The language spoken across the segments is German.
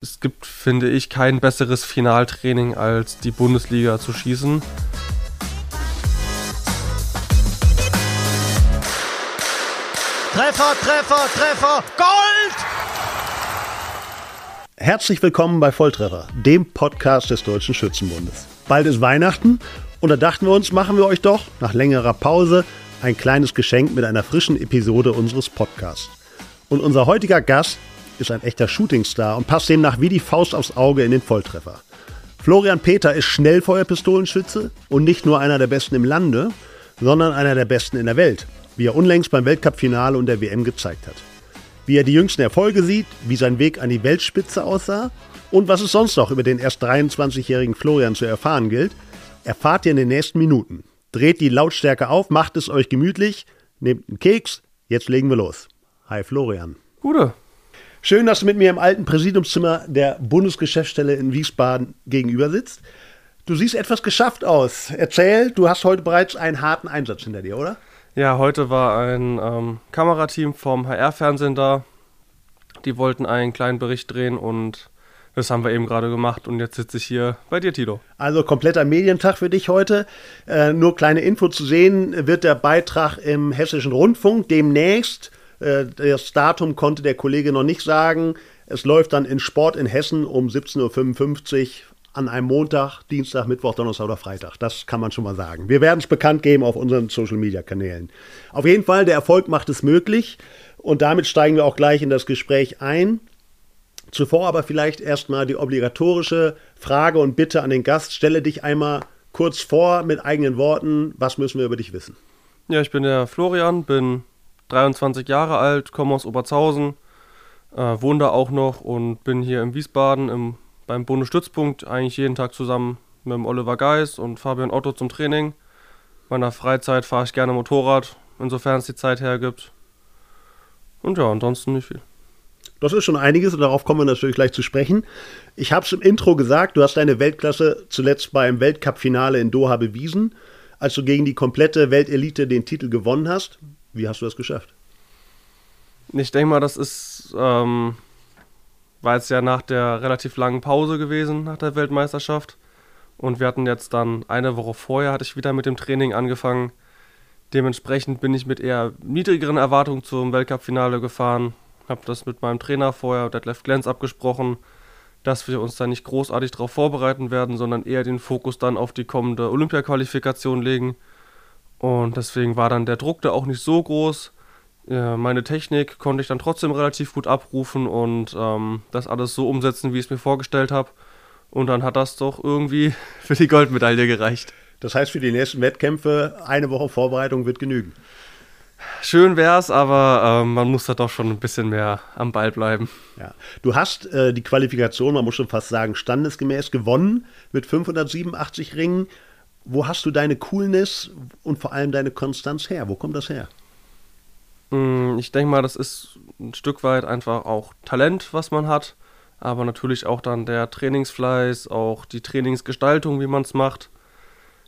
Es gibt, finde ich, kein besseres Finaltraining als die Bundesliga zu schießen. Treffer, Treffer, Treffer, Gold! Herzlich willkommen bei Volltreffer, dem Podcast des Deutschen Schützenbundes. Bald ist Weihnachten und da dachten wir uns, machen wir euch doch nach längerer Pause ein kleines Geschenk mit einer frischen Episode unseres Podcasts. Und unser heutiger Gast ist ein echter Shootingstar und passt demnach wie die Faust aufs Auge in den Volltreffer. Florian Peter ist Schnellfeuerpistolenschütze und nicht nur einer der besten im Lande, sondern einer der besten in der Welt, wie er unlängst beim Weltcup-Finale und der WM gezeigt hat. Wie er die jüngsten Erfolge sieht, wie sein Weg an die Weltspitze aussah und was es sonst noch über den erst 23-jährigen Florian zu erfahren gilt, erfahrt ihr in den nächsten Minuten. Dreht die Lautstärke auf, macht es euch gemütlich, nehmt einen Keks, jetzt legen wir los. Hi Florian. Gute. Schön, dass du mit mir im alten Präsidiumszimmer der Bundesgeschäftsstelle in Wiesbaden gegenüber sitzt. Du siehst etwas geschafft aus. Erzähl, du hast heute bereits einen harten Einsatz hinter dir, oder? Ja, heute war ein ähm, Kamerateam vom HR-Fernsehen da. Die wollten einen kleinen Bericht drehen und das haben wir eben gerade gemacht und jetzt sitze ich hier bei dir, Tito. Also kompletter Medientag für dich heute. Äh, nur kleine Info zu sehen, wird der Beitrag im Hessischen Rundfunk demnächst das Datum konnte der Kollege noch nicht sagen. Es läuft dann in Sport in Hessen um 17.55 Uhr an einem Montag, Dienstag, Mittwoch, Donnerstag oder Freitag. Das kann man schon mal sagen. Wir werden es bekannt geben auf unseren Social-Media-Kanälen. Auf jeden Fall, der Erfolg macht es möglich. Und damit steigen wir auch gleich in das Gespräch ein. Zuvor aber vielleicht erstmal die obligatorische Frage und Bitte an den Gast. Stelle dich einmal kurz vor mit eigenen Worten. Was müssen wir über dich wissen? Ja, ich bin der Florian, bin 23 Jahre alt, komme aus Oberzhausen, äh, wohne da auch noch und bin hier in Wiesbaden im, beim Bundesstützpunkt eigentlich jeden Tag zusammen mit dem Oliver Geis und Fabian Otto zum Training. In meiner Freizeit fahre ich gerne Motorrad, insofern es die Zeit hergibt. Und ja, ansonsten nicht viel. Das ist schon einiges und darauf kommen wir natürlich gleich zu sprechen. Ich habe es im Intro gesagt, du hast deine Weltklasse zuletzt beim Weltcup-Finale in Doha bewiesen, als du gegen die komplette Weltelite den Titel gewonnen hast. Wie hast du das geschafft? Ich denke mal, das ist, ähm, war jetzt ja nach der relativ langen Pause gewesen, nach der Weltmeisterschaft. Und wir hatten jetzt dann eine Woche vorher, hatte ich wieder mit dem Training angefangen. Dementsprechend bin ich mit eher niedrigeren Erwartungen zum Weltcup-Finale gefahren. Habe das mit meinem Trainer vorher, Detlef Glenz, abgesprochen, dass wir uns da nicht großartig darauf vorbereiten werden, sondern eher den Fokus dann auf die kommende Olympia-Qualifikation legen und deswegen war dann der Druck da auch nicht so groß. Meine Technik konnte ich dann trotzdem relativ gut abrufen und ähm, das alles so umsetzen, wie ich es mir vorgestellt habe. Und dann hat das doch irgendwie für die Goldmedaille gereicht. Das heißt, für die nächsten Wettkämpfe eine Woche Vorbereitung wird genügen. Schön wär's, aber ähm, man muss da doch schon ein bisschen mehr am Ball bleiben. Ja. Du hast äh, die Qualifikation, man muss schon fast sagen, standesgemäß gewonnen mit 587 Ringen. Wo hast du deine Coolness und vor allem deine Konstanz her? Wo kommt das her? Mm, ich denke mal, das ist ein Stück weit einfach auch Talent, was man hat, aber natürlich auch dann der Trainingsfleiß, auch die Trainingsgestaltung, wie man es macht.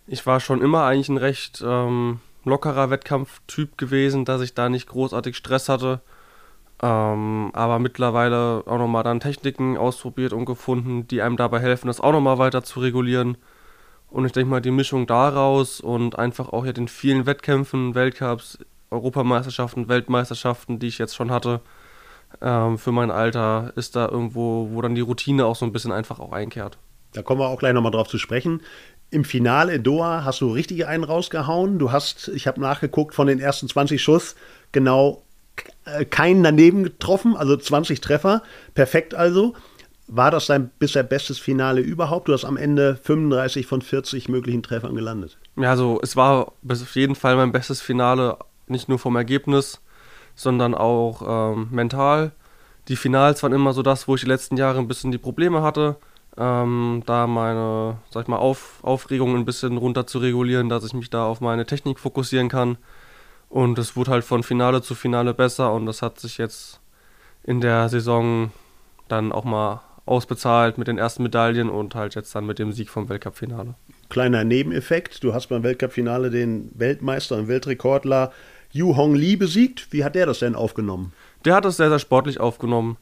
Ich war schon immer eigentlich ein recht ähm, lockerer Wettkampftyp gewesen, dass ich da nicht großartig Stress hatte. Ähm, aber mittlerweile auch nochmal dann Techniken ausprobiert und gefunden, die einem dabei helfen, das auch nochmal weiter zu regulieren. Und ich denke mal, die Mischung daraus und einfach auch ja den vielen Wettkämpfen, Weltcups, Europameisterschaften, Weltmeisterschaften, die ich jetzt schon hatte, ähm, für mein Alter, ist da irgendwo, wo dann die Routine auch so ein bisschen einfach auch einkehrt. Da kommen wir auch gleich nochmal drauf zu sprechen. Im Finale in Doha hast du richtig einen rausgehauen. Du hast, ich habe nachgeguckt, von den ersten 20 Schuss genau äh, keinen daneben getroffen, also 20 Treffer. Perfekt also. War das dein bisher bestes Finale überhaupt? Du hast am Ende 35 von 40 möglichen Treffern gelandet. Ja, also es war auf jeden Fall mein bestes Finale, nicht nur vom Ergebnis, sondern auch ähm, mental. Die Finals waren immer so das, wo ich die letzten Jahre ein bisschen die Probleme hatte, ähm, da meine, sag ich mal, auf, Aufregung ein bisschen runter zu regulieren, dass ich mich da auf meine Technik fokussieren kann. Und es wurde halt von Finale zu Finale besser und das hat sich jetzt in der Saison dann auch mal ausbezahlt mit den ersten Medaillen und halt jetzt dann mit dem Sieg vom Weltcup-Finale. Kleiner Nebeneffekt, du hast beim Weltcup-Finale den Weltmeister und Weltrekordler Yu Hong Lee besiegt. Wie hat der das denn aufgenommen? Der hat das sehr, sehr sportlich aufgenommen.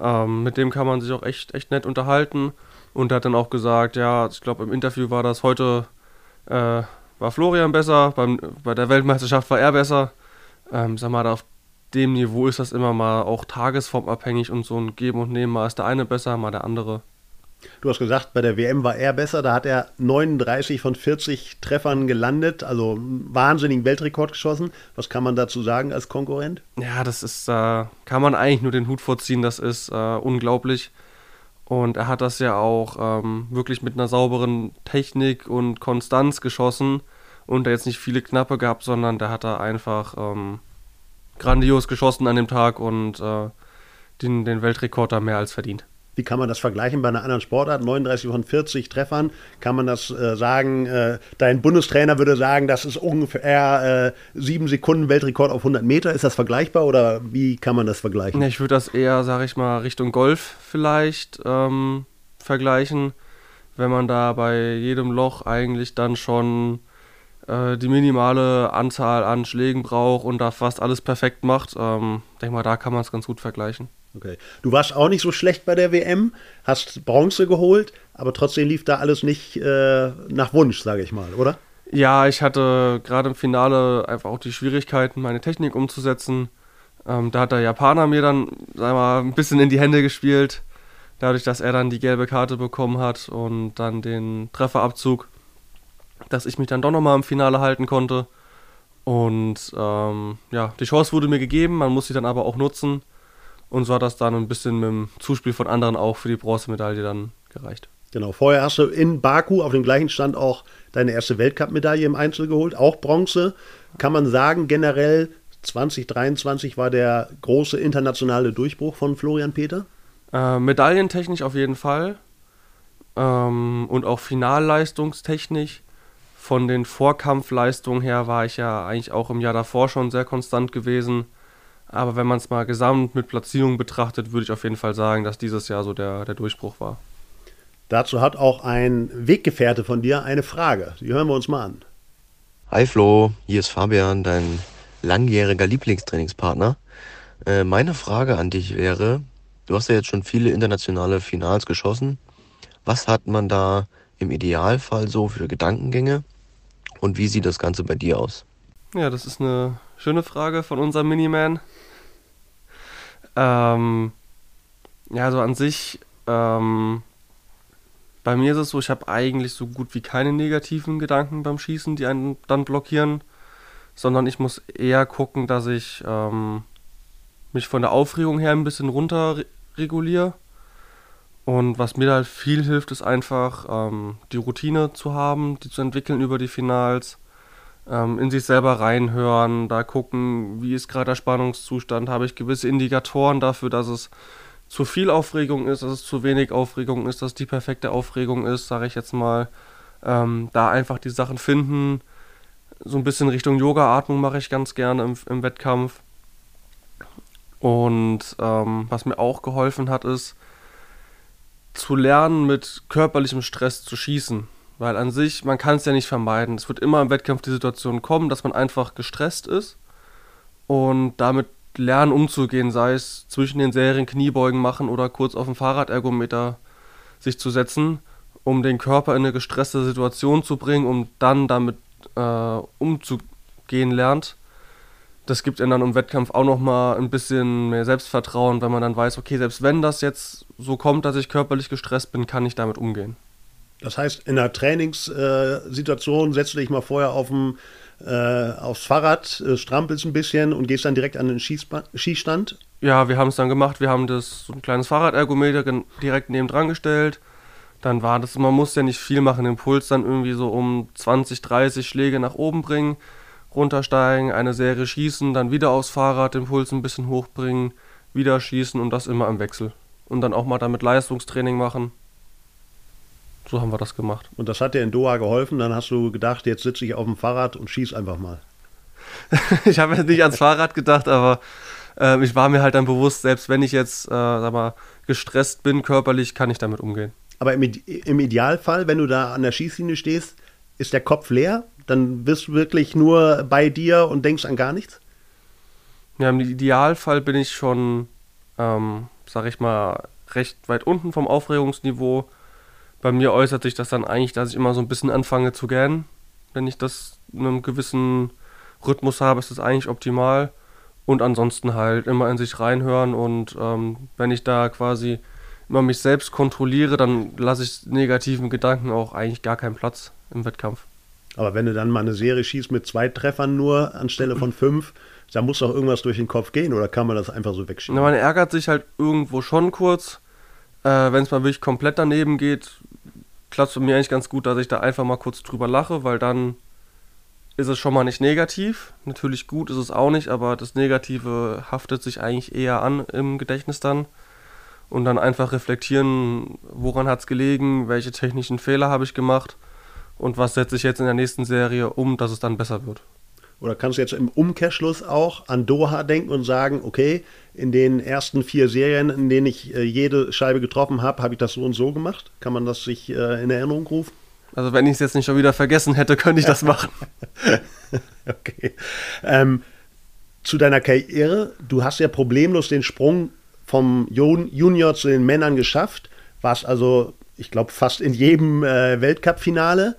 Ähm, mit dem kann man sich auch echt, echt nett unterhalten. Und er hat dann auch gesagt, ja, ich glaube im Interview war das heute, äh, war Florian besser, beim, bei der Weltmeisterschaft war er besser. Ähm, sag mal, auf dem Niveau ist das immer mal auch tagesformabhängig und so ein Geben und Nehmen. Mal ist der eine besser, mal der andere. Du hast gesagt, bei der WM war er besser. Da hat er 39 von 40 Treffern gelandet, also einen wahnsinnigen Weltrekord geschossen. Was kann man dazu sagen als Konkurrent? Ja, das ist, äh, kann man eigentlich nur den Hut vorziehen. Das ist äh, unglaublich. Und er hat das ja auch ähm, wirklich mit einer sauberen Technik und Konstanz geschossen und da jetzt nicht viele Knappe gehabt, sondern der hat da einfach ähm, grandios geschossen an dem Tag und äh, den, den Weltrekord da mehr als verdient. Wie kann man das vergleichen bei einer anderen Sportart? 39 von 40 Treffern. Kann man das äh, sagen? Äh, dein Bundestrainer würde sagen, das ist ungefähr äh, sieben Sekunden Weltrekord auf 100 Meter. Ist das vergleichbar oder wie kann man das vergleichen? Ich würde das eher, sage ich mal, Richtung Golf vielleicht ähm, vergleichen. Wenn man da bei jedem Loch eigentlich dann schon äh, die minimale Anzahl an Schlägen braucht und da fast alles perfekt macht, ähm, denke mal, da kann man es ganz gut vergleichen. Okay. Du warst auch nicht so schlecht bei der WM, hast Bronze geholt, aber trotzdem lief da alles nicht äh, nach Wunsch, sage ich mal, oder? Ja, ich hatte gerade im Finale einfach auch die Schwierigkeiten, meine Technik umzusetzen. Ähm, da hat der Japaner mir dann, sag mal, ein bisschen in die Hände gespielt, dadurch, dass er dann die gelbe Karte bekommen hat und dann den Trefferabzug, dass ich mich dann doch nochmal im Finale halten konnte. Und ähm, ja, die Chance wurde mir gegeben, man muss sie dann aber auch nutzen. Und so hat das dann ein bisschen mit dem Zuspiel von anderen auch für die Bronzemedaille dann gereicht. Genau, vorher hast du in Baku auf dem gleichen Stand auch deine erste Weltcup-Medaille im Einzel geholt, auch Bronze. Kann man sagen, generell 2023 war der große internationale Durchbruch von Florian Peter? Äh, medaillentechnisch auf jeden Fall. Ähm, und auch finalleistungstechnisch. Von den Vorkampfleistungen her war ich ja eigentlich auch im Jahr davor schon sehr konstant gewesen. Aber wenn man es mal gesamt mit Platzierung betrachtet, würde ich auf jeden Fall sagen, dass dieses Jahr so der, der Durchbruch war. Dazu hat auch ein Weggefährte von dir eine Frage. Die hören wir uns mal an. Hi Flo, hier ist Fabian, dein langjähriger Lieblingstrainingspartner. Äh, meine Frage an dich wäre, du hast ja jetzt schon viele internationale Finals geschossen. Was hat man da im Idealfall so für Gedankengänge und wie sieht das Ganze bei dir aus? Ja, das ist eine schöne Frage von unserem Miniman. Ähm, ja, so an sich, ähm, bei mir ist es so, ich habe eigentlich so gut wie keine negativen Gedanken beim Schießen, die einen dann blockieren, sondern ich muss eher gucken, dass ich ähm, mich von der Aufregung her ein bisschen runter reguliere. Und was mir halt viel hilft, ist einfach ähm, die Routine zu haben, die zu entwickeln über die Finals ähm, in sich selber reinhören, da gucken, wie ist gerade der Spannungszustand, habe ich gewisse Indikatoren dafür, dass es zu viel Aufregung ist, dass es zu wenig Aufregung ist, dass die perfekte Aufregung ist, sage ich jetzt mal. Ähm, da einfach die Sachen finden. So ein bisschen Richtung Yoga-Atmung mache ich ganz gerne im, im Wettkampf. Und ähm, was mir auch geholfen hat, ist zu lernen, mit körperlichem Stress zu schießen. Weil an sich, man kann es ja nicht vermeiden. Es wird immer im Wettkampf die Situation kommen, dass man einfach gestresst ist und damit lernen umzugehen, sei es zwischen den Serien Kniebeugen machen oder kurz auf dem Fahrradergometer sich zu setzen, um den Körper in eine gestresste Situation zu bringen, um dann damit äh, umzugehen lernt. Das gibt ihnen dann im Wettkampf auch nochmal ein bisschen mehr Selbstvertrauen, wenn man dann weiß, okay, selbst wenn das jetzt so kommt, dass ich körperlich gestresst bin, kann ich damit umgehen. Das heißt, in einer Trainingssituation setzt du dich mal vorher auf dem, äh, aufs Fahrrad, äh, strampelst ein bisschen und gehst dann direkt an den Schießba Schießstand? Ja, wir haben es dann gemacht. Wir haben das so ein kleines Fahrradergometer direkt neben dran gestellt. Dann war das, man muss ja nicht viel machen, den Puls dann irgendwie so um 20, 30 Schläge nach oben bringen, runtersteigen, eine Serie schießen, dann wieder aufs Fahrrad den Puls ein bisschen hochbringen, wieder schießen und das immer im Wechsel. Und dann auch mal damit Leistungstraining machen so haben wir das gemacht. Und das hat dir in Doha geholfen? Dann hast du gedacht, jetzt sitze ich auf dem Fahrrad und schieß einfach mal. ich habe jetzt nicht ans Fahrrad gedacht, aber äh, ich war mir halt dann bewusst, selbst wenn ich jetzt, äh, sag mal, gestresst bin körperlich, kann ich damit umgehen. Aber im, im Idealfall, wenn du da an der Schießlinie stehst, ist der Kopf leer? Dann bist du wirklich nur bei dir und denkst an gar nichts? Ja, im Idealfall bin ich schon ähm, sag ich mal, recht weit unten vom Aufregungsniveau. Bei mir äußert sich das dann eigentlich, dass ich immer so ein bisschen anfange zu gähnen. Wenn ich das in einem gewissen Rhythmus habe, ist das eigentlich optimal. Und ansonsten halt immer in sich reinhören und ähm, wenn ich da quasi immer mich selbst kontrolliere, dann lasse ich negativen Gedanken auch eigentlich gar keinen Platz im Wettkampf. Aber wenn du dann mal eine Serie schießt mit zwei Treffern nur anstelle von fünf, da muss doch irgendwas durch den Kopf gehen oder kann man das einfach so wegschieben? Na, man ärgert sich halt irgendwo schon kurz. Äh, wenn es mal wirklich komplett daneben geht, klappt es bei mir eigentlich ganz gut, dass ich da einfach mal kurz drüber lache, weil dann ist es schon mal nicht negativ. Natürlich gut ist es auch nicht, aber das Negative haftet sich eigentlich eher an im Gedächtnis dann. Und dann einfach reflektieren, woran hat es gelegen, welche technischen Fehler habe ich gemacht und was setze ich jetzt in der nächsten Serie um, dass es dann besser wird. Oder kannst du jetzt im Umkehrschluss auch an Doha denken und sagen, okay, in den ersten vier Serien, in denen ich äh, jede Scheibe getroffen habe, habe ich das so und so gemacht? Kann man das sich äh, in Erinnerung rufen? Also wenn ich es jetzt nicht schon wieder vergessen hätte, könnte ich das machen. okay. Ähm, zu deiner Karriere, du hast ja problemlos den Sprung vom Junior zu den Männern geschafft, warst also, ich glaube, fast in jedem äh, Weltcup-Finale,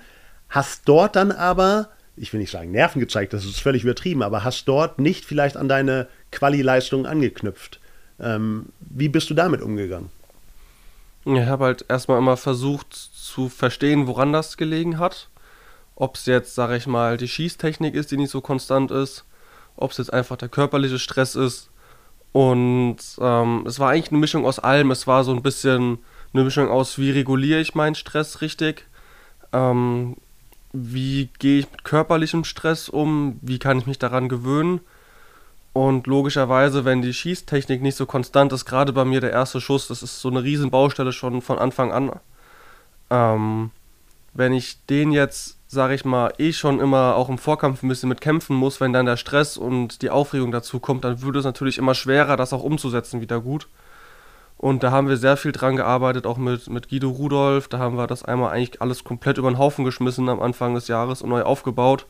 hast dort dann aber ich will nicht sagen Nerven gezeigt, das ist völlig übertrieben, aber hast dort nicht vielleicht an deine Quali-Leistung angeknüpft. Ähm, wie bist du damit umgegangen? Ich habe halt erstmal immer versucht zu verstehen, woran das gelegen hat. Ob es jetzt, sage ich mal, die Schießtechnik ist, die nicht so konstant ist, ob es jetzt einfach der körperliche Stress ist. Und ähm, es war eigentlich eine Mischung aus allem. Es war so ein bisschen eine Mischung aus, wie reguliere ich meinen Stress richtig. Ähm, wie gehe ich mit körperlichem Stress um, wie kann ich mich daran gewöhnen. Und logischerweise, wenn die Schießtechnik nicht so konstant ist, gerade bei mir der erste Schuss, das ist so eine riesen Baustelle schon von Anfang an. Ähm, wenn ich den jetzt, sage ich mal, eh schon immer auch im Vorkampf ein bisschen mit kämpfen muss, wenn dann der Stress und die Aufregung dazu kommt, dann würde es natürlich immer schwerer, das auch umzusetzen wieder gut. Und da haben wir sehr viel dran gearbeitet, auch mit, mit Guido Rudolf. Da haben wir das einmal eigentlich alles komplett über den Haufen geschmissen am Anfang des Jahres und neu aufgebaut.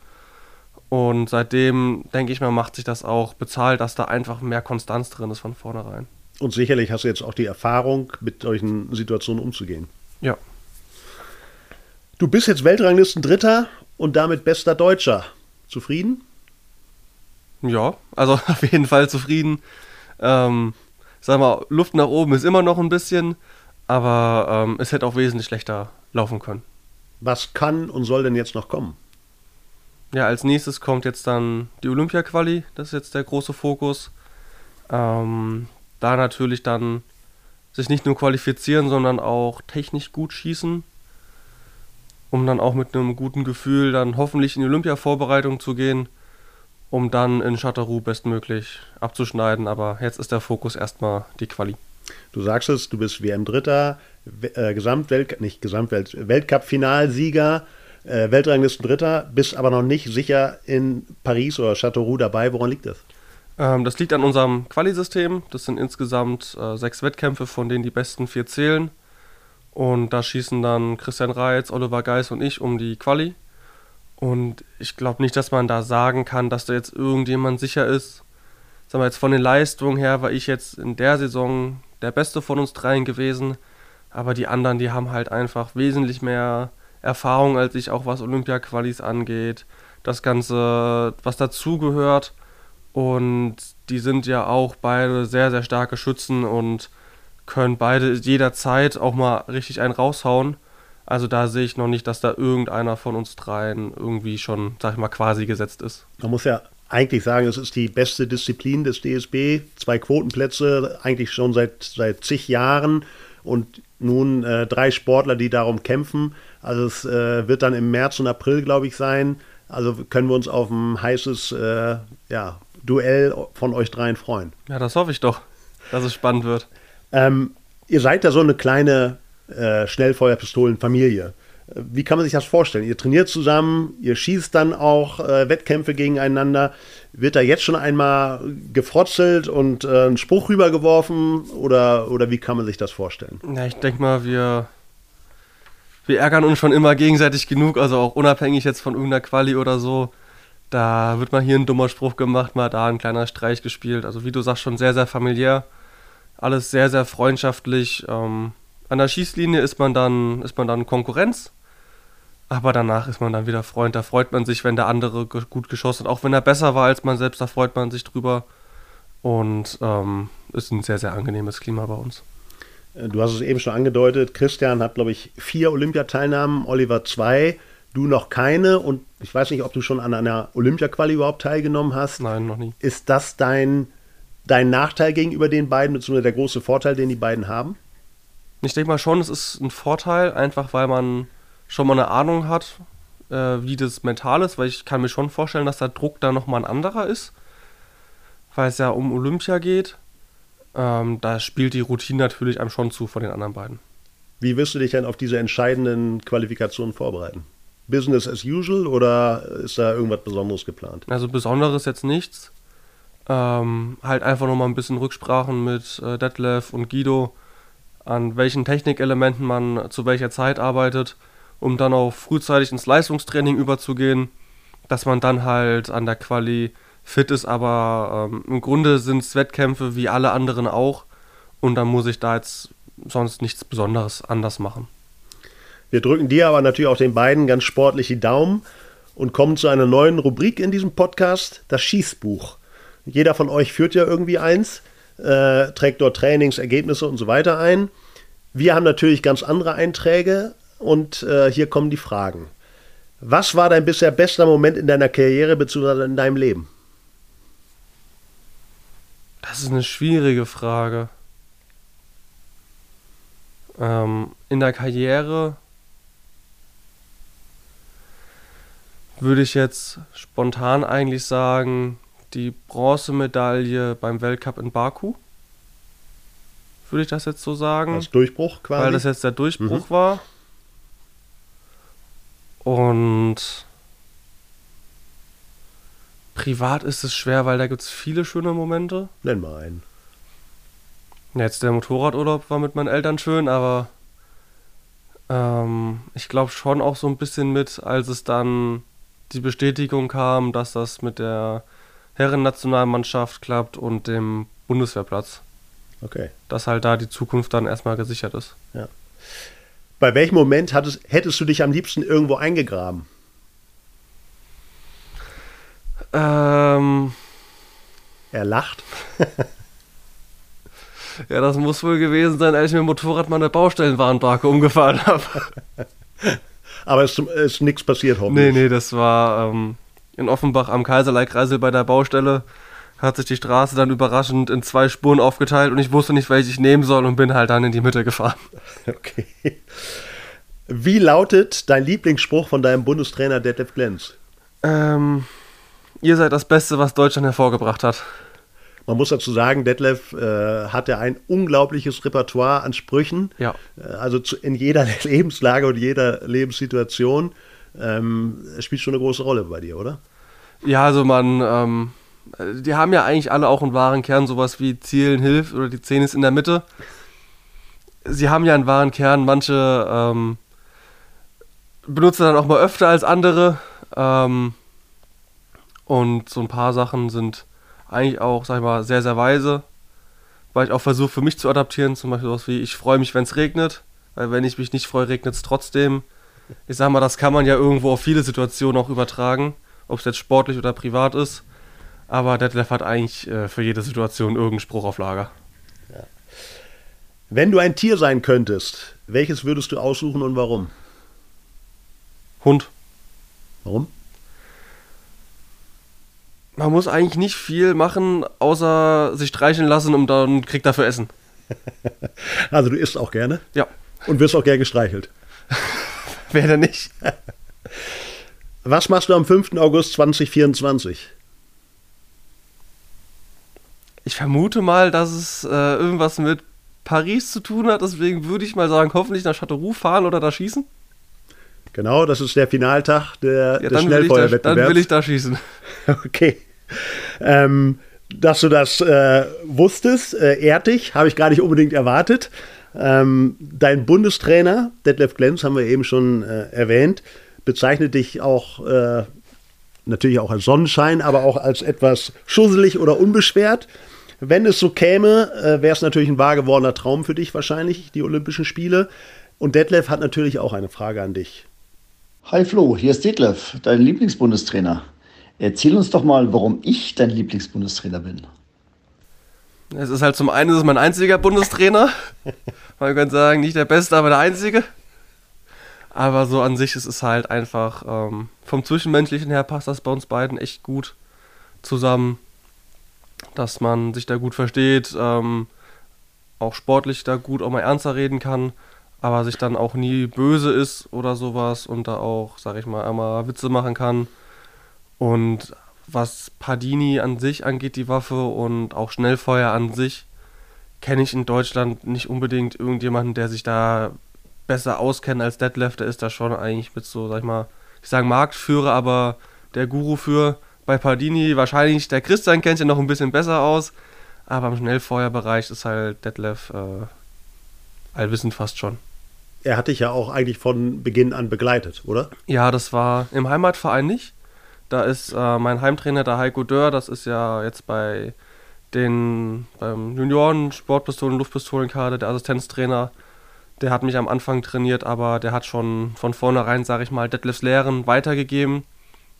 Und seitdem, denke ich mal, macht sich das auch bezahlt, dass da einfach mehr Konstanz drin ist von vornherein. Und sicherlich hast du jetzt auch die Erfahrung, mit solchen Situationen umzugehen. Ja. Du bist jetzt Weltranglisten Dritter und damit bester Deutscher. Zufrieden? Ja, also auf jeden Fall zufrieden. Ähm, sag mal, Luft nach oben ist immer noch ein bisschen, aber ähm, es hätte auch wesentlich schlechter laufen können. Was kann und soll denn jetzt noch kommen? Ja, als nächstes kommt jetzt dann die Olympia-Quali, das ist jetzt der große Fokus. Ähm, da natürlich dann sich nicht nur qualifizieren, sondern auch technisch gut schießen, um dann auch mit einem guten Gefühl dann hoffentlich in die Olympia-Vorbereitung zu gehen um dann in Chateauroux bestmöglich abzuschneiden. Aber jetzt ist der Fokus erstmal die Quali. Du sagst es, du bist WM-Dritter, äh, Gesamtwelt, nicht Gesamtwelt, Weltcup-Finalsieger, äh, Weltranglisten Dritter, bist aber noch nicht sicher in Paris oder Chateauroux dabei. Woran liegt das? Ähm, das liegt an unserem Quali-System. Das sind insgesamt äh, sechs Wettkämpfe, von denen die besten vier zählen. Und da schießen dann Christian Reitz, Oliver Geis und ich um die Quali. Und ich glaube nicht, dass man da sagen kann, dass da jetzt irgendjemand sicher ist. Sagen wir jetzt von den Leistungen her war ich jetzt in der Saison der Beste von uns dreien gewesen. Aber die anderen, die haben halt einfach wesentlich mehr Erfahrung als ich, auch was Olympia-Qualis angeht. Das Ganze, was dazugehört. Und die sind ja auch beide sehr, sehr starke Schützen und können beide jederzeit auch mal richtig einen raushauen. Also da sehe ich noch nicht, dass da irgendeiner von uns dreien irgendwie schon, sag ich mal, quasi gesetzt ist. Man muss ja eigentlich sagen, es ist die beste Disziplin des DSB. Zwei Quotenplätze, eigentlich schon seit, seit zig Jahren und nun äh, drei Sportler, die darum kämpfen. Also es äh, wird dann im März und April, glaube ich, sein. Also können wir uns auf ein heißes äh, ja, Duell von euch dreien freuen. Ja, das hoffe ich doch, dass es spannend wird. Ähm, ihr seid ja so eine kleine äh, Schnellfeuerpistolen-Familie. Wie kann man sich das vorstellen? Ihr trainiert zusammen, ihr schießt dann auch äh, Wettkämpfe gegeneinander. Wird da jetzt schon einmal gefrotzelt und äh, ein Spruch rübergeworfen oder, oder wie kann man sich das vorstellen? Ja, ich denke mal, wir, wir ärgern uns schon immer gegenseitig genug, also auch unabhängig jetzt von irgendeiner Quali oder so. Da wird mal hier ein dummer Spruch gemacht, mal da ein kleiner Streich gespielt. Also wie du sagst, schon sehr, sehr familiär. alles sehr, sehr freundschaftlich. Ähm, an der Schießlinie ist man dann, ist man dann Konkurrenz. Aber danach ist man dann wieder Freund. Da freut man sich, wenn der andere ge gut geschossen hat. Auch wenn er besser war als man selbst, da freut man sich drüber. Und ähm, ist ein sehr, sehr angenehmes Klima bei uns. Äh, du hast es eben schon angedeutet. Christian hat, glaube ich, vier Olympiateilnahmen, Oliver zwei, du noch keine. Und ich weiß nicht, ob du schon an einer Olympiaquali überhaupt teilgenommen hast. Nein, noch nie. Ist das dein, dein Nachteil gegenüber den beiden, beziehungsweise der große Vorteil, den die beiden haben? Ich denke mal schon, es ist ein Vorteil, einfach weil man schon mal eine Ahnung hat, äh, wie das mental ist, weil ich kann mir schon vorstellen, dass der Druck da nochmal ein anderer ist, weil es ja um Olympia geht. Ähm, da spielt die Routine natürlich einem schon zu von den anderen beiden. Wie wirst du dich denn auf diese entscheidenden Qualifikationen vorbereiten? Business as usual oder ist da irgendwas Besonderes geplant? Also Besonderes jetzt nichts. Ähm, halt einfach nochmal ein bisschen Rücksprachen mit äh, Detlef und Guido, an welchen Technikelementen man zu welcher Zeit arbeitet um dann auch frühzeitig ins Leistungstraining überzugehen, dass man dann halt an der Quali fit ist, aber ähm, im Grunde sind es Wettkämpfe wie alle anderen auch und dann muss ich da jetzt sonst nichts Besonderes anders machen. Wir drücken dir aber natürlich auch den beiden ganz sportlich die Daumen und kommen zu einer neuen Rubrik in diesem Podcast, das Schießbuch. Jeder von euch führt ja irgendwie eins, äh, trägt dort Trainings, Ergebnisse und so weiter ein. Wir haben natürlich ganz andere Einträge, und äh, hier kommen die Fragen. Was war dein bisher bester Moment in deiner Karriere bzw. in deinem Leben? Das ist eine schwierige Frage. Ähm, in der Karriere würde ich jetzt spontan eigentlich sagen, die Bronzemedaille beim Weltcup in Baku. Würde ich das jetzt so sagen? Als Durchbruch quasi? Weil das jetzt der Durchbruch mhm. war. Und privat ist es schwer, weil da gibt es viele schöne Momente. Nenn mal einen. Jetzt der Motorradurlaub war mit meinen Eltern schön, aber ähm, ich glaube schon auch so ein bisschen mit, als es dann die Bestätigung kam, dass das mit der Herrennationalmannschaft klappt und dem Bundeswehrplatz. Okay. Dass halt da die Zukunft dann erstmal gesichert ist. Ja. Bei welchem Moment hattest, hättest du dich am liebsten irgendwo eingegraben? Ähm. Er lacht. ja, das muss wohl gewesen sein, als ich mit dem Motorrad meine Baustellenwarnbarke umgefahren habe. Aber es ist, ist nichts passiert, hoffentlich. Nee, nee, das war ähm, in Offenbach am Kaiserleikreisel bei der Baustelle hat sich die Straße dann überraschend in zwei Spuren aufgeteilt und ich wusste nicht, welche ich nehmen soll und bin halt dann in die Mitte gefahren. Okay. Wie lautet dein Lieblingsspruch von deinem Bundestrainer Detlef Glenz? Ähm, ihr seid das Beste, was Deutschland hervorgebracht hat. Man muss dazu sagen, Detlef äh, hat ja ein unglaubliches Repertoire an Sprüchen. Ja. Äh, also zu, in jeder Lebenslage und jeder Lebenssituation. Ähm, spielt schon eine große Rolle bei dir, oder? Ja, also man, ähm, die haben ja eigentlich alle auch einen wahren Kern, sowas wie Zielen hilft oder die Zehn ist in der Mitte. Sie haben ja einen wahren Kern, manche ähm, benutzen dann auch mal öfter als andere. Ähm, und so ein paar Sachen sind eigentlich auch, sag ich mal, sehr, sehr weise, weil ich auch versuche für mich zu adaptieren. Zum Beispiel sowas wie, ich freue mich, wenn es regnet, weil wenn ich mich nicht freue, regnet es trotzdem. Ich sag mal, das kann man ja irgendwo auf viele Situationen auch übertragen, ob es jetzt sportlich oder privat ist. Aber Detlef hat eigentlich äh, für jede Situation irgendeinen Spruch auf Lager. Ja. Wenn du ein Tier sein könntest, welches würdest du aussuchen und warum? Hund. Warum? Man muss eigentlich nicht viel machen, außer sich streicheln lassen und dann kriegt dafür Essen. also du isst auch gerne? Ja. Und wirst auch gerne gestreichelt? Wer denn nicht? Was machst du am 5. August 2024? Ich vermute mal, dass es äh, irgendwas mit Paris zu tun hat. Deswegen würde ich mal sagen, hoffentlich nach Châteauroux fahren oder da schießen. Genau, das ist der Finaltag der, ja, des Schnellfeuerwettbewerbs. Dann will ich da schießen. Okay. Ähm, dass du das äh, wusstest, äh, ehrt dich, habe ich gar nicht unbedingt erwartet. Ähm, dein Bundestrainer, Detlef Glenz, haben wir eben schon äh, erwähnt, bezeichnet dich auch äh, natürlich auch als Sonnenschein, aber auch als etwas schusselig oder unbeschwert. Wenn es so käme, äh, wäre es natürlich ein wahr gewordener Traum für dich wahrscheinlich, die Olympischen Spiele. Und Detlef hat natürlich auch eine Frage an dich. Hi Flo, hier ist Detlef, dein Lieblingsbundestrainer. Erzähl uns doch mal, warum ich dein Lieblingsbundestrainer bin. Es ist halt zum einen, es ist mein einziger Bundestrainer. Man könnte sagen, nicht der Beste, aber der Einzige. Aber so an sich ist es halt einfach, ähm, vom Zwischenmenschlichen her passt das bei uns beiden echt gut zusammen. Dass man sich da gut versteht, ähm, auch sportlich da gut auch mal ernster reden kann, aber sich dann auch nie böse ist oder sowas und da auch, sag ich mal, einmal Witze machen kann. Und was Padini an sich angeht, die Waffe und auch Schnellfeuer an sich, kenne ich in Deutschland nicht unbedingt irgendjemanden, der sich da besser auskennt als Detlef. Der ist da schon eigentlich mit so, sag ich mal, ich sage Marktführer, aber der Guru für. Bei Pardini wahrscheinlich, der Christian kennt sich noch ein bisschen besser aus, aber im Schnellfeuerbereich ist halt Detlef äh, allwissend fast schon. Er hat dich ja auch eigentlich von Beginn an begleitet, oder? Ja, das war im Heimatverein nicht. Da ist äh, mein Heimtrainer, der Heiko Dörr, das ist ja jetzt bei den beim Junioren Sportpistolen, Luftpistolenkader, der Assistenztrainer. Der hat mich am Anfang trainiert, aber der hat schon von vornherein, sage ich mal, Detlefs Lehren weitergegeben.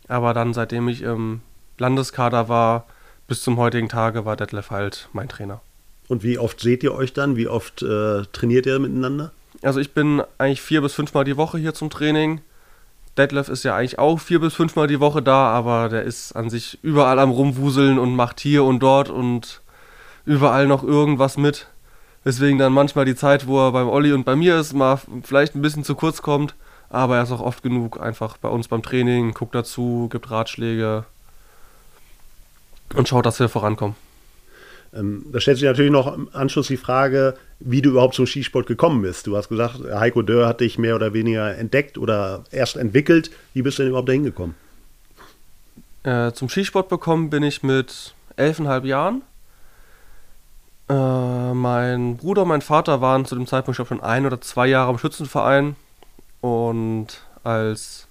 Aber dann, seitdem ich im Landeskader war, bis zum heutigen Tage war Detlef halt mein Trainer. Und wie oft seht ihr euch dann? Wie oft äh, trainiert ihr miteinander? Also ich bin eigentlich vier bis fünfmal die Woche hier zum Training. Detlef ist ja eigentlich auch vier bis fünfmal die Woche da, aber der ist an sich überall am Rumwuseln und macht hier und dort und überall noch irgendwas mit. Deswegen dann manchmal die Zeit, wo er beim Olli und bei mir ist, mal vielleicht ein bisschen zu kurz kommt. Aber er ist auch oft genug einfach bei uns beim Training, guckt dazu, gibt Ratschläge und schaut, dass wir vorankommen. Ähm, da stellt sich natürlich noch im Anschluss die Frage, wie du überhaupt zum Skisport gekommen bist. Du hast gesagt, Heiko Dörr hat dich mehr oder weniger entdeckt oder erst entwickelt. Wie bist du denn überhaupt dahin gekommen? Äh, zum Skisport bekommen bin ich mit elfeinhalb Jahren. Äh, mein Bruder und mein Vater waren zu dem Zeitpunkt schon ein oder zwei Jahre im Schützenverein. Und als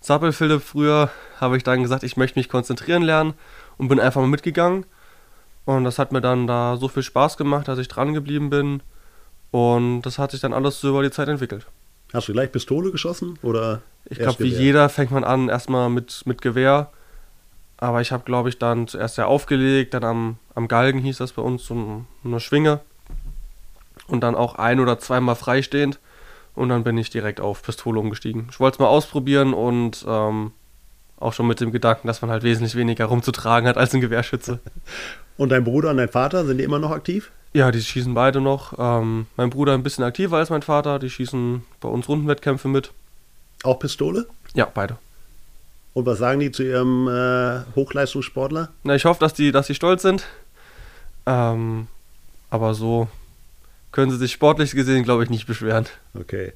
Zappel-Philipp früher habe ich dann gesagt, ich möchte mich konzentrieren lernen und bin einfach mal mitgegangen. Und das hat mir dann da so viel Spaß gemacht, dass ich dran geblieben bin. Und das hat sich dann alles so über die Zeit entwickelt. Hast du gleich Pistole geschossen oder? Ich glaube, wie jeder fängt man an erstmal mit, mit Gewehr. Aber ich habe, glaube ich, dann zuerst ja aufgelegt, dann am, am Galgen hieß das bei uns, so eine Schwinge. Und dann auch ein oder zweimal freistehend. Und dann bin ich direkt auf Pistole umgestiegen. Ich wollte es mal ausprobieren und ähm, auch schon mit dem Gedanken, dass man halt wesentlich weniger rumzutragen hat als ein Gewehrschütze. Und dein Bruder und dein Vater, sind die immer noch aktiv? Ja, die schießen beide noch. Ähm, mein Bruder ein bisschen aktiver als mein Vater. Die schießen bei uns Rundenwettkämpfe mit. Auch Pistole? Ja, beide. Und was sagen die zu ihrem äh, Hochleistungssportler? Na, ich hoffe, dass die, dass die stolz sind. Ähm, aber so können sie sich sportlich gesehen, glaube ich, nicht beschweren. Okay.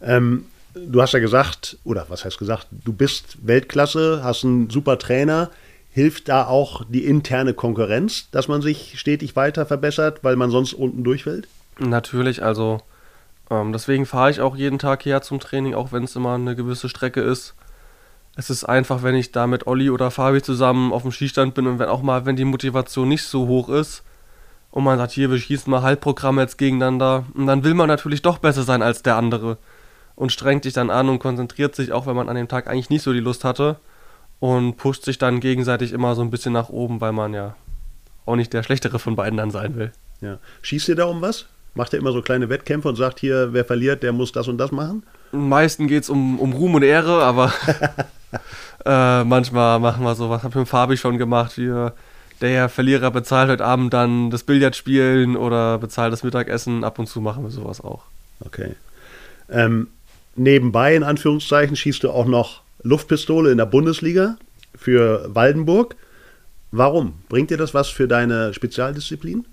Ähm, du hast ja gesagt, oder was heißt gesagt, du bist Weltklasse, hast einen super Trainer. Hilft da auch die interne Konkurrenz, dass man sich stetig weiter verbessert, weil man sonst unten durchfällt? Natürlich, also ähm, deswegen fahre ich auch jeden Tag her zum Training, auch wenn es immer eine gewisse Strecke ist. Es ist einfach, wenn ich da mit Olli oder Fabi zusammen auf dem Skistand bin und wenn auch mal, wenn die Motivation nicht so hoch ist, und man sagt, hier, wir schießen mal Halbprogramme jetzt gegeneinander. Und dann will man natürlich doch besser sein als der andere. Und strengt sich dann an und konzentriert sich, auch wenn man an dem Tag eigentlich nicht so die Lust hatte. Und pusht sich dann gegenseitig immer so ein bisschen nach oben, weil man ja auch nicht der Schlechtere von beiden dann sein will. Ja. Schießt ihr da um was? Macht ihr immer so kleine Wettkämpfe und sagt hier, wer verliert, der muss das und das machen? Am meisten geht es um, um Ruhm und Ehre, aber äh, manchmal machen wir sowas. Hab ich mit Fabi schon gemacht. Wir der Verlierer bezahlt heute Abend dann das Billardspielen oder bezahlt das Mittagessen. Ab und zu machen wir sowas auch. Okay. Ähm, nebenbei, in Anführungszeichen, schießt du auch noch Luftpistole in der Bundesliga für Waldenburg. Warum? Bringt dir das was für deine Spezialdisziplin?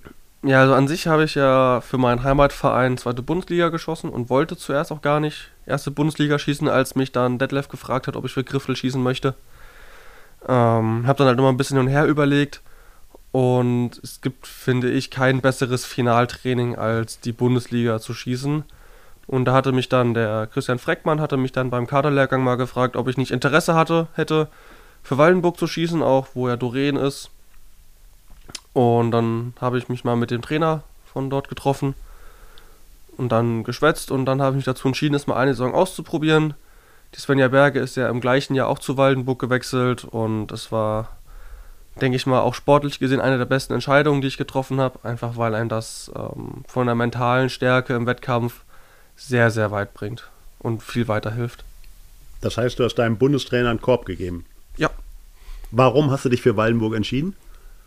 Ja, also an sich habe ich ja für meinen Heimatverein zweite Bundesliga geschossen und wollte zuerst auch gar nicht erste Bundesliga schießen, als mich dann Detlef gefragt hat, ob ich für Griffel schießen möchte. Ähm, habe dann halt immer ein bisschen hin und her überlegt und es gibt, finde ich, kein besseres Finaltraining als die Bundesliga zu schießen. Und da hatte mich dann der Christian Freckmann hatte mich dann beim Kaderlehrgang mal gefragt, ob ich nicht Interesse hatte, hätte für Waldenburg zu schießen, auch wo ja Doreen ist. Und dann habe ich mich mal mit dem Trainer von dort getroffen und dann geschwätzt und dann habe ich mich dazu entschieden, es mal eine Saison auszuprobieren. Die Svenja Berge ist ja im gleichen Jahr auch zu Waldenburg gewechselt und es war, denke ich mal, auch sportlich gesehen eine der besten Entscheidungen, die ich getroffen habe, einfach weil einem das ähm, von der mentalen Stärke im Wettkampf sehr, sehr weit bringt und viel weiterhilft. Das heißt, du hast deinem Bundestrainer einen Korb gegeben. Ja. Warum hast du dich für Waldenburg entschieden?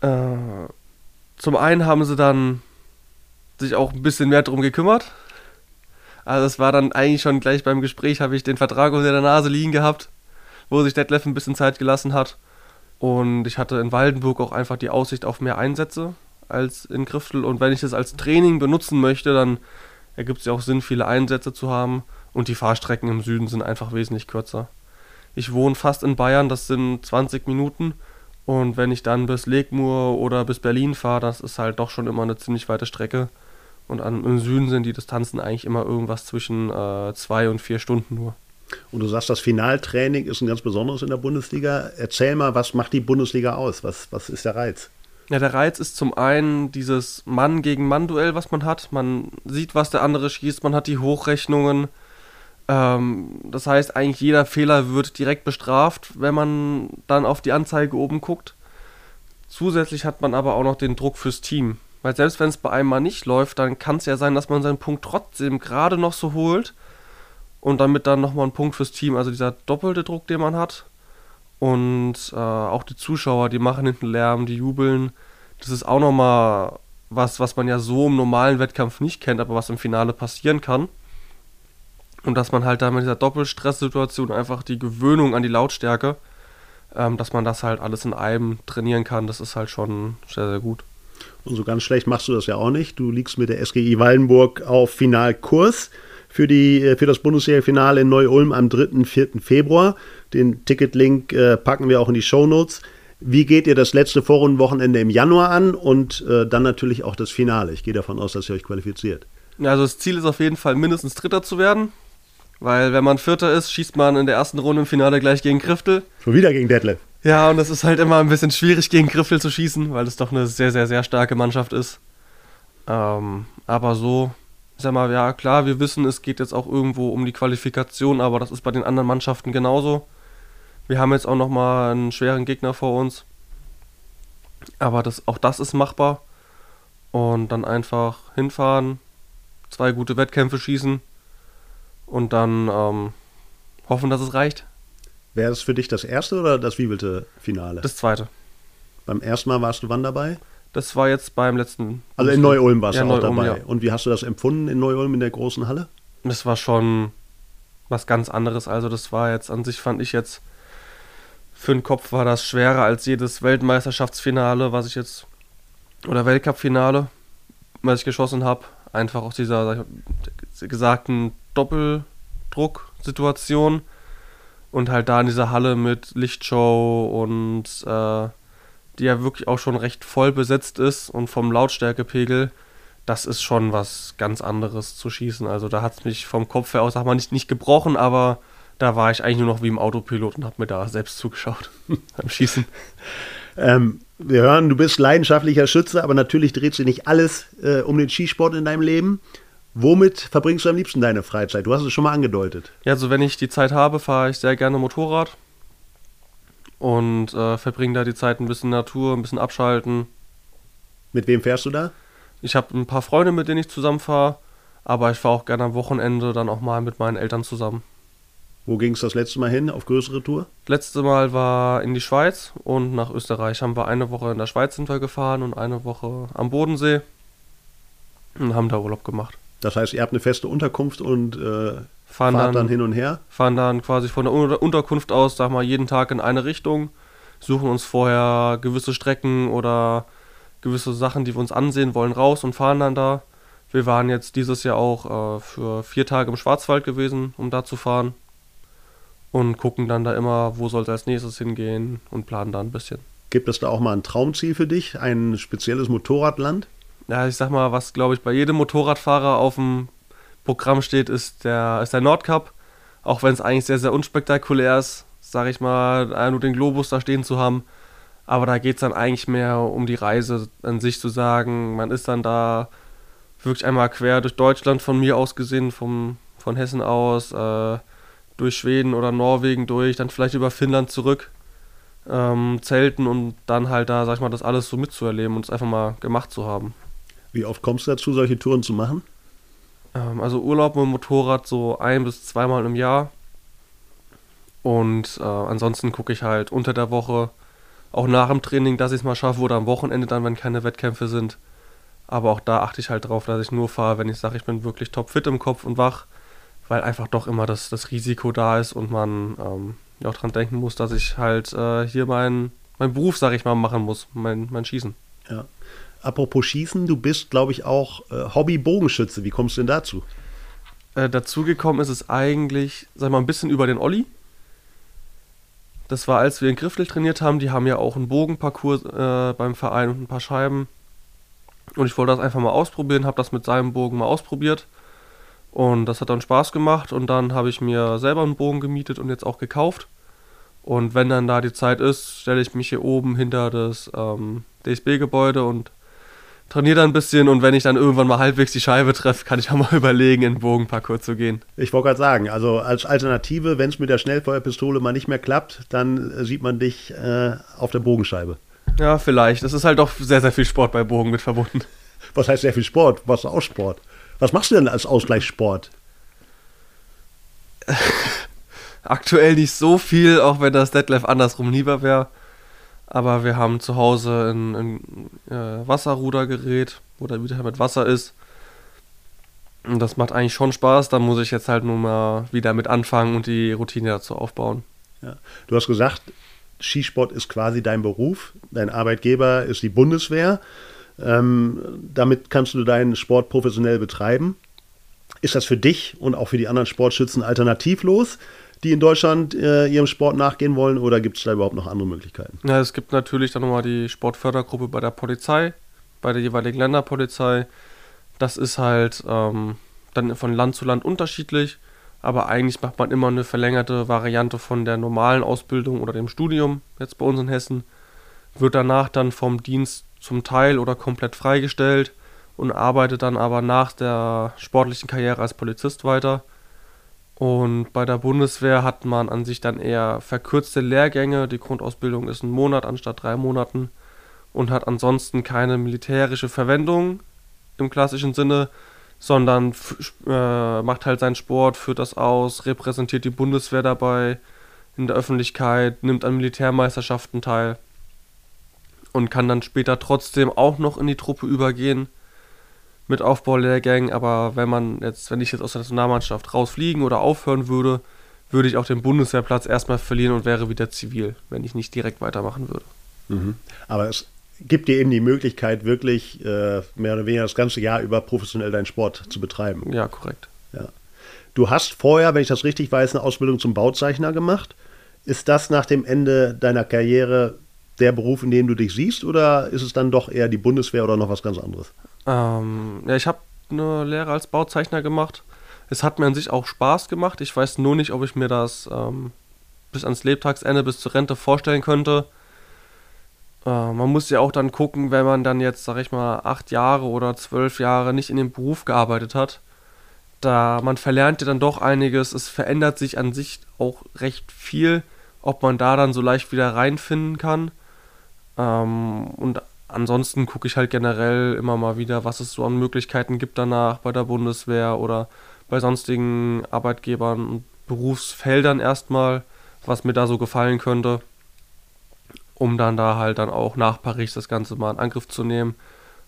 Äh, zum einen haben sie dann sich auch ein bisschen mehr darum gekümmert. Also es war dann eigentlich schon gleich beim Gespräch, habe ich den Vertrag unter der Nase liegen gehabt, wo sich Detlef ein bisschen Zeit gelassen hat. Und ich hatte in Waldenburg auch einfach die Aussicht auf mehr Einsätze als in Griftel. Und wenn ich das als Training benutzen möchte, dann ergibt es ja auch Sinn, viele Einsätze zu haben. Und die Fahrstrecken im Süden sind einfach wesentlich kürzer. Ich wohne fast in Bayern, das sind 20 Minuten. Und wenn ich dann bis Legmur oder bis Berlin fahre, das ist halt doch schon immer eine ziemlich weite Strecke. Und an, im Süden sind die Distanzen eigentlich immer irgendwas zwischen äh, zwei und vier Stunden nur. Und du sagst, das Finaltraining ist ein ganz besonderes in der Bundesliga. Erzähl mal, was macht die Bundesliga aus? Was, was ist der Reiz? Ja, der Reiz ist zum einen dieses Mann gegen Mann-Duell, was man hat. Man sieht, was der andere schießt, man hat die Hochrechnungen. Ähm, das heißt, eigentlich jeder Fehler wird direkt bestraft, wenn man dann auf die Anzeige oben guckt. Zusätzlich hat man aber auch noch den Druck fürs Team. Weil selbst wenn es bei einem mal nicht läuft, dann kann es ja sein, dass man seinen Punkt trotzdem gerade noch so holt und damit dann nochmal ein Punkt fürs Team. Also dieser doppelte Druck, den man hat. Und äh, auch die Zuschauer, die machen hinten Lärm, die jubeln. Das ist auch nochmal was, was man ja so im normalen Wettkampf nicht kennt, aber was im Finale passieren kann. Und dass man halt da mit dieser Doppelstresssituation einfach die Gewöhnung an die Lautstärke, ähm, dass man das halt alles in einem trainieren kann, das ist halt schon sehr, sehr gut. Und so ganz schlecht machst du das ja auch nicht. Du liegst mit der SGI Wallenburg auf Finalkurs für, die, äh, für das Bundesliga-Finale in Neu-Ulm am 3. 4. Februar. Den Ticketlink äh, packen wir auch in die Shownotes. Wie geht ihr das letzte Vorrundenwochenende im Januar an und äh, dann natürlich auch das Finale? Ich gehe davon aus, dass ihr euch qualifiziert. Also das Ziel ist auf jeden Fall mindestens Dritter zu werden. Weil wenn man Vierter ist, schießt man in der ersten Runde im Finale gleich gegen Kriftel. Schon wieder gegen Detlef. Ja, und das ist halt immer ein bisschen schwierig gegen Griffel zu schießen, weil es doch eine sehr, sehr, sehr starke Mannschaft ist. Ähm, aber so, ich sag mal, ja klar, wir wissen, es geht jetzt auch irgendwo um die Qualifikation, aber das ist bei den anderen Mannschaften genauso. Wir haben jetzt auch nochmal einen schweren Gegner vor uns. Aber das, auch das ist machbar. Und dann einfach hinfahren, zwei gute Wettkämpfe schießen und dann ähm, hoffen, dass es reicht. Wäre das für dich das erste oder das wievielte Finale? Das zweite. Beim ersten Mal warst du wann dabei? Das war jetzt beim letzten. Also in Neu-Ulm warst ja, du auch dabei. ja. Und wie hast du das empfunden in Neu-Ulm in der großen Halle? Das war schon was ganz anderes. Also das war jetzt an sich, fand ich jetzt, für den Kopf war das schwerer als jedes Weltmeisterschaftsfinale, was ich jetzt, oder Weltcup-Finale, was ich geschossen habe. Einfach aus dieser gesagten Doppeldruck-Situation und halt da in dieser Halle mit Lichtshow und äh, die ja wirklich auch schon recht voll besetzt ist und vom Lautstärkepegel, das ist schon was ganz anderes zu schießen. Also da hat es mich vom Kopf her aus, sag mal, nicht, nicht gebrochen, aber da war ich eigentlich nur noch wie im Autopilot und habe mir da selbst zugeschaut beim Schießen. Ähm, wir hören, du bist leidenschaftlicher Schütze, aber natürlich dreht sich nicht alles äh, um den Skisport in deinem Leben. Womit verbringst du am liebsten deine Freizeit? Du hast es schon mal angedeutet. Ja, also wenn ich die Zeit habe, fahre ich sehr gerne Motorrad und äh, verbringe da die Zeit ein bisschen Natur, ein bisschen abschalten. Mit wem fährst du da? Ich habe ein paar Freunde, mit denen ich zusammen fahre, aber ich fahre auch gerne am Wochenende dann auch mal mit meinen Eltern zusammen. Wo ging es das letzte Mal hin? Auf größere Tour? Letzte Mal war in die Schweiz und nach Österreich. Haben wir eine Woche in der Schweiz sind wir gefahren und eine Woche am Bodensee und haben da Urlaub gemacht. Das heißt, ihr habt eine feste Unterkunft und äh, Fahren fahrt dann, dann, hin und her? fahren dann quasi von der Unter- Unterkunft aus, sag mal, jeden Tag in eine Richtung, suchen uns vorher gewisse Strecken oder gewisse Sachen, die wir uns ansehen wollen, raus und fahren dann da. Wir waren jetzt dieses Jahr auch äh, für vier Tage im Schwarzwald gewesen, um da zu fahren. Und gucken dann da immer, wo soll es als nächstes hingehen und planen da ein bisschen. Gibt es da auch mal ein Traumziel für dich? Ein spezielles Motorradland? Ja, ich sag mal, was glaube ich bei jedem Motorradfahrer auf dem Programm steht, ist der, ist der Nordcup. Auch wenn es eigentlich sehr, sehr unspektakulär ist, sage ich mal, nur den Globus da stehen zu haben. Aber da geht es dann eigentlich mehr um die Reise an sich zu sagen. Man ist dann da wirklich einmal quer durch Deutschland von mir aus gesehen, vom, von Hessen aus, äh, durch Schweden oder Norwegen durch, dann vielleicht über Finnland zurück, ähm, zelten und dann halt da, sag ich mal, das alles so mitzuerleben und es einfach mal gemacht zu haben. Wie oft kommst du dazu, solche Touren zu machen? Ähm, also Urlaub mit dem Motorrad so ein bis zweimal im Jahr. Und äh, ansonsten gucke ich halt unter der Woche, auch nach dem Training, dass ich es mal schaffe oder am Wochenende dann, wenn keine Wettkämpfe sind. Aber auch da achte ich halt drauf, dass ich nur fahre, wenn ich sage, ich bin wirklich topfit im Kopf und wach, weil einfach doch immer das, das Risiko da ist und man ähm, ja auch dran denken muss, dass ich halt äh, hier meinen mein Beruf, sage ich mal, machen muss, mein, mein Schießen. Ja. Apropos Schießen, du bist, glaube ich, auch äh, Hobby-Bogenschütze. Wie kommst du denn dazu? Äh, dazugekommen ist es eigentlich, sag mal, ein bisschen über den Olli. Das war, als wir in Griffel trainiert haben. Die haben ja auch einen Bogenparcours äh, beim Verein und ein paar Scheiben. Und ich wollte das einfach mal ausprobieren, habe das mit seinem Bogen mal ausprobiert. Und das hat dann Spaß gemacht. Und dann habe ich mir selber einen Bogen gemietet und jetzt auch gekauft. Und wenn dann da die Zeit ist, stelle ich mich hier oben hinter das ähm, DSB-Gebäude und trainiere dann ein bisschen und wenn ich dann irgendwann mal halbwegs die Scheibe treffe, kann ich auch mal überlegen, in den Bogenparcours zu gehen. Ich wollte gerade sagen, also als Alternative, wenn es mit der Schnellfeuerpistole mal nicht mehr klappt, dann äh, sieht man dich äh, auf der Bogenscheibe. Ja, vielleicht. Es ist halt doch sehr, sehr viel Sport bei Bogen mit verbunden. Was heißt sehr viel Sport? Was ist auch Sport? Was machst du denn als Ausgleichssport? Aktuell nicht so viel, auch wenn das Detlef andersrum lieber wäre. Aber wir haben zu Hause ein, ein äh, Wasserrudergerät, wo da wieder mit Wasser ist. Und das macht eigentlich schon Spaß. Da muss ich jetzt halt nur mal wieder mit anfangen und die Routine dazu aufbauen. Ja. Du hast gesagt, Skisport ist quasi dein Beruf. Dein Arbeitgeber ist die Bundeswehr. Ähm, damit kannst du deinen Sport professionell betreiben. Ist das für dich und auch für die anderen Sportschützen alternativlos? Die in Deutschland äh, ihrem Sport nachgehen wollen oder gibt es da überhaupt noch andere Möglichkeiten? Ja, es gibt natürlich dann nochmal die Sportfördergruppe bei der Polizei, bei der jeweiligen Länderpolizei. Das ist halt ähm, dann von Land zu Land unterschiedlich, aber eigentlich macht man immer eine verlängerte Variante von der normalen Ausbildung oder dem Studium, jetzt bei uns in Hessen. Wird danach dann vom Dienst zum Teil oder komplett freigestellt und arbeitet dann aber nach der sportlichen Karriere als Polizist weiter und bei der Bundeswehr hat man an sich dann eher verkürzte Lehrgänge. Die Grundausbildung ist ein Monat anstatt drei Monaten und hat ansonsten keine militärische Verwendung im klassischen Sinne, sondern äh, macht halt seinen Sport, führt das aus, repräsentiert die Bundeswehr dabei in der Öffentlichkeit, nimmt an Militärmeisterschaften teil und kann dann später trotzdem auch noch in die Truppe übergehen mit Aufbaulehrgängen, aber wenn man jetzt, wenn ich jetzt aus der Nationalmannschaft rausfliegen oder aufhören würde, würde ich auch den Bundeswehrplatz erstmal verlieren und wäre wieder zivil, wenn ich nicht direkt weitermachen würde. Mhm. Aber es gibt dir eben die Möglichkeit, wirklich äh, mehr oder weniger das ganze Jahr über professionell deinen Sport zu betreiben. Ja, korrekt. Ja. Du hast vorher, wenn ich das richtig weiß, eine Ausbildung zum Bauzeichner gemacht. Ist das nach dem Ende deiner Karriere der Beruf, in dem du dich siehst, oder ist es dann doch eher die Bundeswehr oder noch was ganz anderes? Ähm, ja, ich habe eine Lehre als Bauzeichner gemacht. Es hat mir an sich auch Spaß gemacht. Ich weiß nur nicht, ob ich mir das ähm, bis ans Lebtagsende, bis zur Rente vorstellen könnte. Äh, man muss ja auch dann gucken, wenn man dann jetzt, sag ich mal, acht Jahre oder zwölf Jahre nicht in dem Beruf gearbeitet hat. Da man verlernt ja dann doch einiges. Es verändert sich an sich auch recht viel, ob man da dann so leicht wieder reinfinden kann. Ähm, und ansonsten gucke ich halt generell immer mal wieder, was es so an Möglichkeiten gibt danach bei der Bundeswehr oder bei sonstigen Arbeitgebern und Berufsfeldern erstmal, was mir da so gefallen könnte, um dann da halt dann auch nach Paris das Ganze mal in Angriff zu nehmen,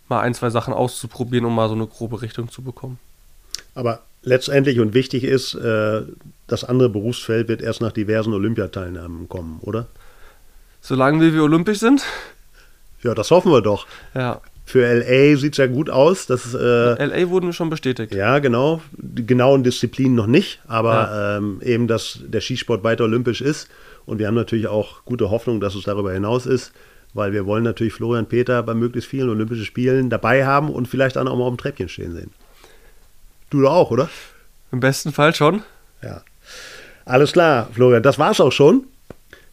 mal ein, zwei Sachen auszuprobieren, um mal so eine grobe Richtung zu bekommen. Aber letztendlich und wichtig ist, äh, das andere Berufsfeld wird erst nach diversen Olympiateilnahmen kommen, oder? Solange wir olympisch sind, ja, das hoffen wir doch. Ja. Für LA sieht es ja gut aus. Das, äh, LA wurden schon bestätigt. Ja, genau. Die genauen Disziplinen noch nicht, aber ja. ähm, eben, dass der Skisport weiter olympisch ist. Und wir haben natürlich auch gute Hoffnung, dass es darüber hinaus ist, weil wir wollen natürlich Florian Peter bei möglichst vielen Olympischen Spielen dabei haben und vielleicht dann auch mal auf dem Treppchen stehen sehen. Du doch auch, oder? Im besten Fall schon. Ja. Alles klar, Florian, das war's auch schon.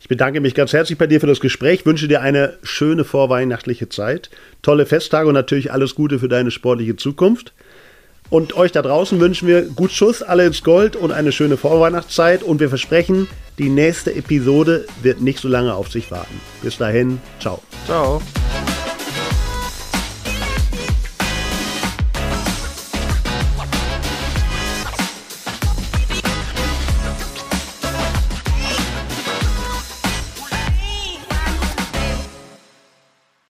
Ich bedanke mich ganz herzlich bei dir für das Gespräch, wünsche dir eine schöne vorweihnachtliche Zeit, tolle Festtage und natürlich alles Gute für deine sportliche Zukunft. Und euch da draußen wünschen wir gut Schuss, alle ins Gold und eine schöne Vorweihnachtszeit. Und wir versprechen, die nächste Episode wird nicht so lange auf sich warten. Bis dahin, ciao. Ciao.